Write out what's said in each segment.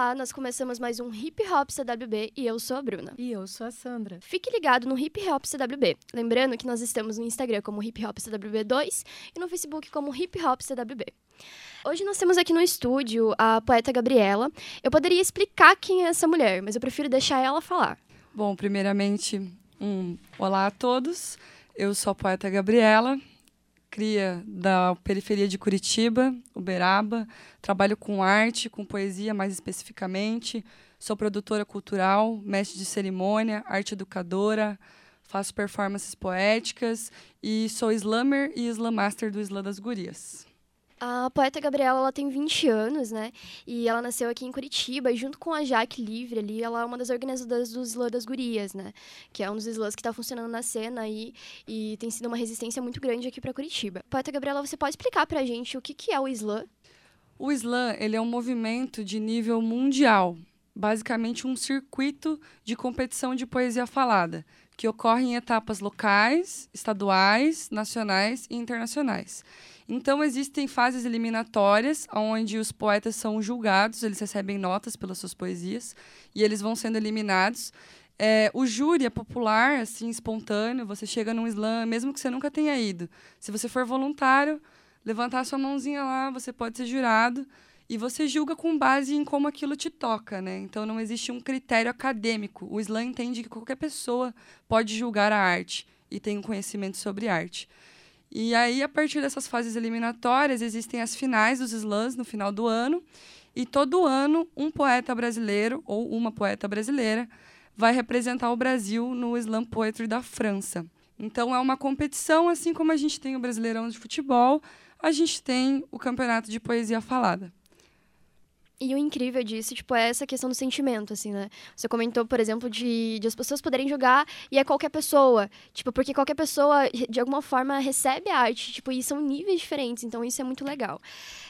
Olá, nós começamos mais um Hip Hop CWB e eu sou a Bruna. E eu sou a Sandra. Fique ligado no Hip Hop CWB. Lembrando que nós estamos no Instagram como Hip Hop CWB2 e no Facebook como Hip Hop CWB. Hoje nós temos aqui no estúdio a poeta Gabriela. Eu poderia explicar quem é essa mulher, mas eu prefiro deixar ela falar. Bom, primeiramente, um olá a todos. Eu sou a poeta Gabriela, cria da periferia de Curitiba, Uberaba. Trabalho com arte, com poesia mais especificamente. Sou produtora cultural, mestre de cerimônia, arte educadora, faço performances poéticas e sou slammer e slam master do Slam das Gurias. A poeta Gabriela, ela tem 20 anos, né? E ela nasceu aqui em Curitiba, e junto com a Jaque Livre ali, ela é uma das organizadoras do Slam das Gurias, né? Que é um dos slams que está funcionando na cena aí, e tem sido uma resistência muito grande aqui para Curitiba. Poeta Gabriela, você pode explicar pra gente o que, que é o slam? O slam, ele é um movimento de nível mundial, basicamente um circuito de competição de poesia falada, que ocorre em etapas locais, estaduais, nacionais e internacionais. Então, existem fases eliminatórias, onde os poetas são julgados, eles recebem notas pelas suas poesias, e eles vão sendo eliminados. É, o júri é popular, assim, espontâneo, você chega num slam, mesmo que você nunca tenha ido. Se você for voluntário, levantar sua mãozinha lá, você pode ser jurado, e você julga com base em como aquilo te toca, né? Então não existe um critério acadêmico. O slam entende que qualquer pessoa pode julgar a arte e tem um conhecimento sobre arte. E aí, a partir dessas fases eliminatórias, existem as finais dos slams no final do ano. E todo ano, um poeta brasileiro ou uma poeta brasileira vai representar o Brasil no Slam Poetry da França. Então, é uma competição, assim como a gente tem o Brasileirão de Futebol, a gente tem o Campeonato de Poesia Falada. E o incrível disso, tipo, é essa questão do sentimento, assim, né? Você comentou, por exemplo, de, de as pessoas poderem jogar e é qualquer pessoa. Tipo, porque qualquer pessoa, de alguma forma, recebe a arte, tipo, e são níveis diferentes, então isso é muito legal.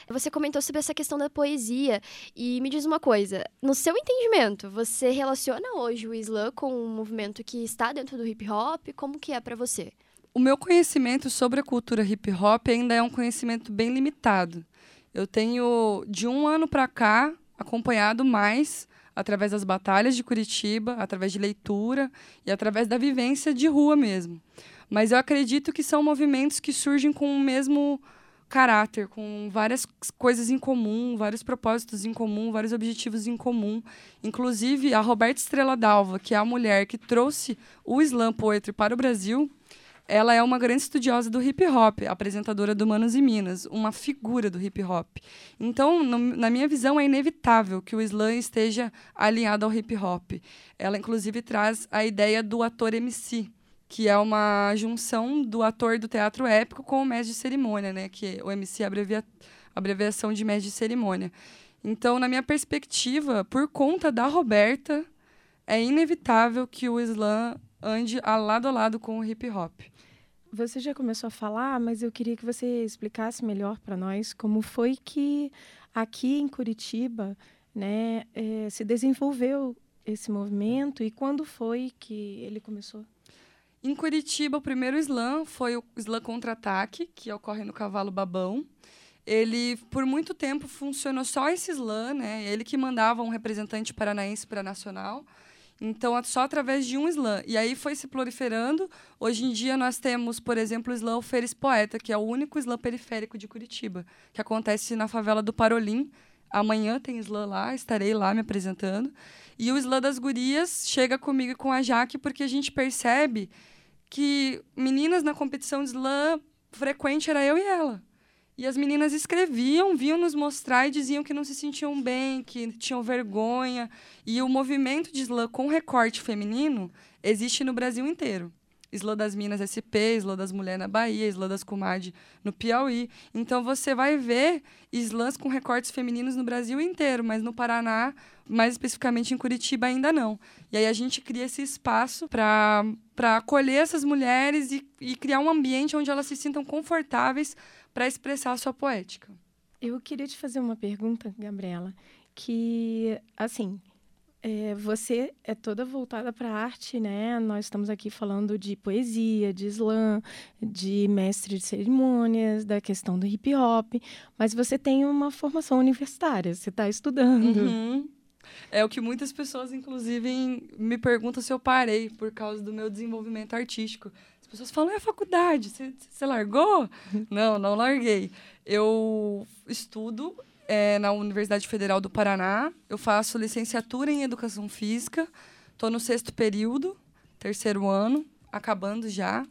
Você comentou sobre essa questão da poesia e me diz uma coisa, no seu entendimento, você relaciona hoje o slam com um movimento que está dentro do hip hop? Como que é para você? O meu conhecimento sobre a cultura hip hop ainda é um conhecimento bem limitado. Eu tenho, de um ano para cá, acompanhado mais através das batalhas de Curitiba, através de leitura e através da vivência de rua mesmo. Mas eu acredito que são movimentos que surgem com o mesmo caráter, com várias coisas em comum, vários propósitos em comum, vários objetivos em comum. Inclusive, a Roberta Estrela Dalva, que é a mulher que trouxe o slam poetry para o Brasil, ela é uma grande estudiosa do hip hop, apresentadora do Manos e Minas, uma figura do hip hop. Então, no, na minha visão, é inevitável que o slam esteja alinhado ao hip hop. Ela, inclusive, traz a ideia do ator MC, que é uma junção do ator do teatro épico com o mestre de cerimônia, né? Que o MC é abrevia, abreviação de mestre de cerimônia. Então, na minha perspectiva, por conta da Roberta, é inevitável que o slam ande a lado a lado com o hip hop. Você já começou a falar, mas eu queria que você explicasse melhor para nós como foi que aqui em Curitiba né, é, se desenvolveu esse movimento e quando foi que ele começou? Em Curitiba, o primeiro slam foi o slam contra-ataque, que ocorre no Cavalo Babão. Ele, por muito tempo, funcionou só esse slam, né? Ele que mandava um representante paranaense para a nacional. Então, é só através de um slam. E aí foi se proliferando. Hoje em dia, nós temos, por exemplo, o slam Alferes Poeta, que é o único slam periférico de Curitiba, que acontece na favela do Parolim. Amanhã tem slam lá, estarei lá me apresentando. E o slam das gurias chega comigo e com a Jaque, porque a gente percebe que meninas na competição de slam frequente era eu e ela. E as meninas escreviam, vinham nos mostrar e diziam que não se sentiam bem, que tinham vergonha. E o movimento de slam com recorte feminino existe no Brasil inteiro. Islã das Minas SP, Islã das Mulheres na Bahia, Islã das Comadre no Piauí. Então você vai ver slams com recortes femininos no Brasil inteiro, mas no Paraná, mais especificamente em Curitiba, ainda não. E aí a gente cria esse espaço para acolher essas mulheres e, e criar um ambiente onde elas se sintam confortáveis para expressar a sua poética. Eu queria te fazer uma pergunta, Gabriela, que, assim, é, você é toda voltada para a arte, né? Nós estamos aqui falando de poesia, de slam, de mestre de cerimônias, da questão do hip hop, mas você tem uma formação universitária, você está estudando. Uhum. É o que muitas pessoas, inclusive, me perguntam se eu parei por causa do meu desenvolvimento artístico. As pessoas falam, é a faculdade, você, você largou? não, não larguei. Eu estudo é, na Universidade Federal do Paraná, eu faço licenciatura em Educação Física, estou no sexto período, terceiro ano, acabando já.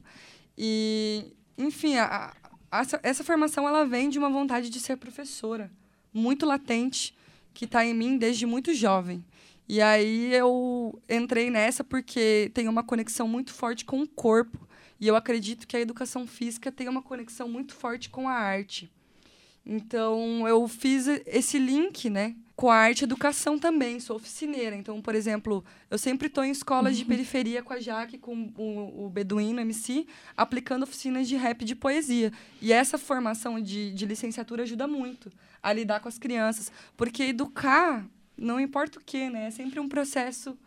E, enfim, a, a, essa formação ela vem de uma vontade de ser professora, muito latente, que está em mim desde muito jovem. E aí eu entrei nessa porque tem uma conexão muito forte com o corpo. E eu acredito que a educação física tem uma conexão muito forte com a arte. Então eu fiz esse link, né? Com a arte e educação também, sou oficineira. Então, por exemplo, eu sempre estou em escolas de uhum. periferia com a Jaque, com o, o Beduíno MC, aplicando oficinas de rap de poesia. E essa formação de, de licenciatura ajuda muito a lidar com as crianças. Porque educar, não importa o que, né? É sempre um processo,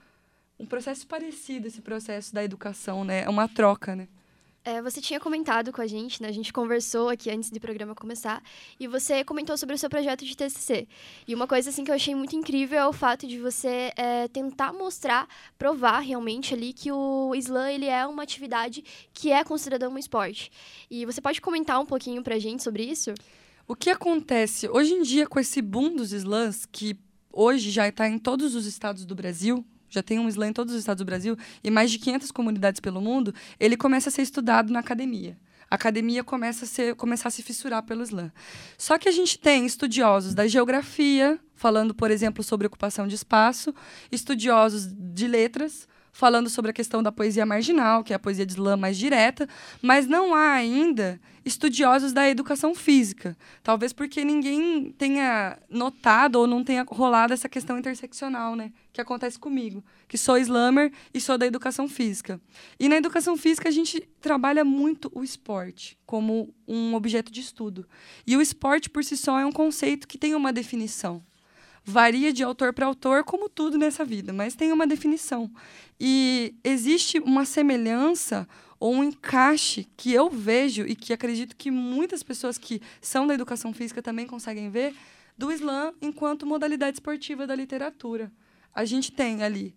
um processo parecido esse processo da educação, né? É uma troca, né? É, você tinha comentado com a gente, né? A gente conversou aqui antes do programa começar, e você comentou sobre o seu projeto de TCC. E uma coisa assim que eu achei muito incrível é o fato de você é, tentar mostrar, provar realmente ali que o slam ele é uma atividade que é considerada um esporte. E você pode comentar um pouquinho pra gente sobre isso? O que acontece hoje em dia com esse boom dos slams, que hoje já está em todos os estados do Brasil, já tem um slam em todos os estados do Brasil e mais de 500 comunidades pelo mundo, ele começa a ser estudado na academia. A academia começa a, ser, começar a se fissurar pelo slam. Só que a gente tem estudiosos da geografia, falando, por exemplo, sobre ocupação de espaço, estudiosos de letras, falando sobre a questão da poesia marginal, que é a poesia de slam mais direta, mas não há ainda estudiosos da educação física. Talvez porque ninguém tenha notado ou não tenha rolado essa questão interseccional, né? Que acontece comigo, que sou slammer e sou da educação física. E na educação física a gente trabalha muito o esporte como um objeto de estudo. E o esporte por si só é um conceito que tem uma definição varia de autor para autor, como tudo nessa vida, mas tem uma definição. E existe uma semelhança ou um encaixe que eu vejo e que acredito que muitas pessoas que são da educação física também conseguem ver do slam enquanto modalidade esportiva da literatura. A gente tem ali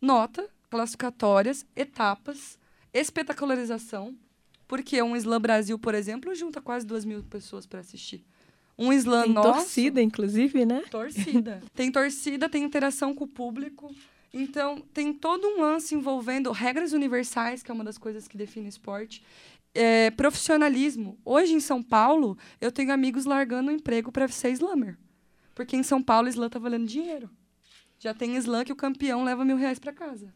nota, classificatórias, etapas, espetacularização, porque um Slam Brasil, por exemplo, junta quase duas mil pessoas para assistir. Um slam tem nosso... torcida, inclusive, né? Torcida. tem torcida, tem interação com o público. Então, tem todo um lance envolvendo regras universais, que é uma das coisas que define o esporte. É, profissionalismo. Hoje, em São Paulo, eu tenho amigos largando o emprego para ser slammer. Porque em São Paulo, slam tá valendo dinheiro. Já tem slam que o campeão leva mil reais para casa.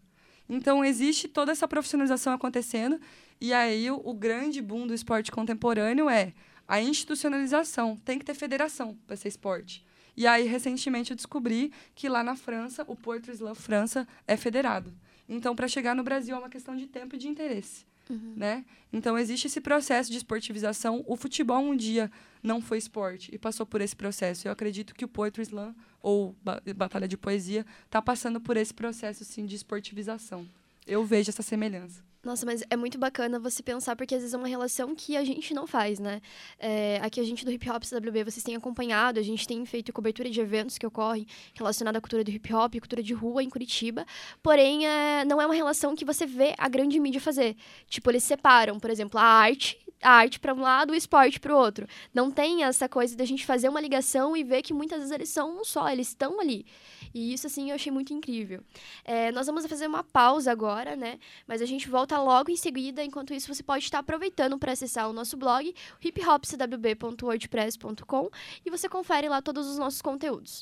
Então, existe toda essa profissionalização acontecendo. E aí, o, o grande boom do esporte contemporâneo é a institucionalização. Tem que ter federação para ser esporte. E aí, recentemente, eu descobri que lá na França, o Porto Slam França é federado. Então, para chegar no Brasil é uma questão de tempo e de interesse. Uhum. Né? Então, existe esse processo de esportivização. O futebol um dia não foi esporte e passou por esse processo. Eu acredito que o Poetry Slam, ou Batalha de Poesia, está passando por esse processo sim, de esportivização. Eu vejo essa semelhança. Nossa, mas é muito bacana você pensar, porque às vezes é uma relação que a gente não faz, né? É, aqui a gente do Hip Hop CWB, vocês têm acompanhado, a gente tem feito cobertura de eventos que ocorrem relacionados à cultura do hip hop, cultura de rua em Curitiba. Porém, é, não é uma relação que você vê a grande mídia fazer. Tipo, eles separam, por exemplo, a arte a arte para um lado, o esporte para o outro. Não tem essa coisa da gente fazer uma ligação e ver que muitas vezes eles são um só, eles estão ali. E isso, assim, eu achei muito incrível. É, nós vamos fazer uma pausa agora, né? Mas a gente volta logo em seguida. Enquanto isso, você pode estar aproveitando para acessar o nosso blog, hiphopcwb.wordpress.com, e você confere lá todos os nossos conteúdos.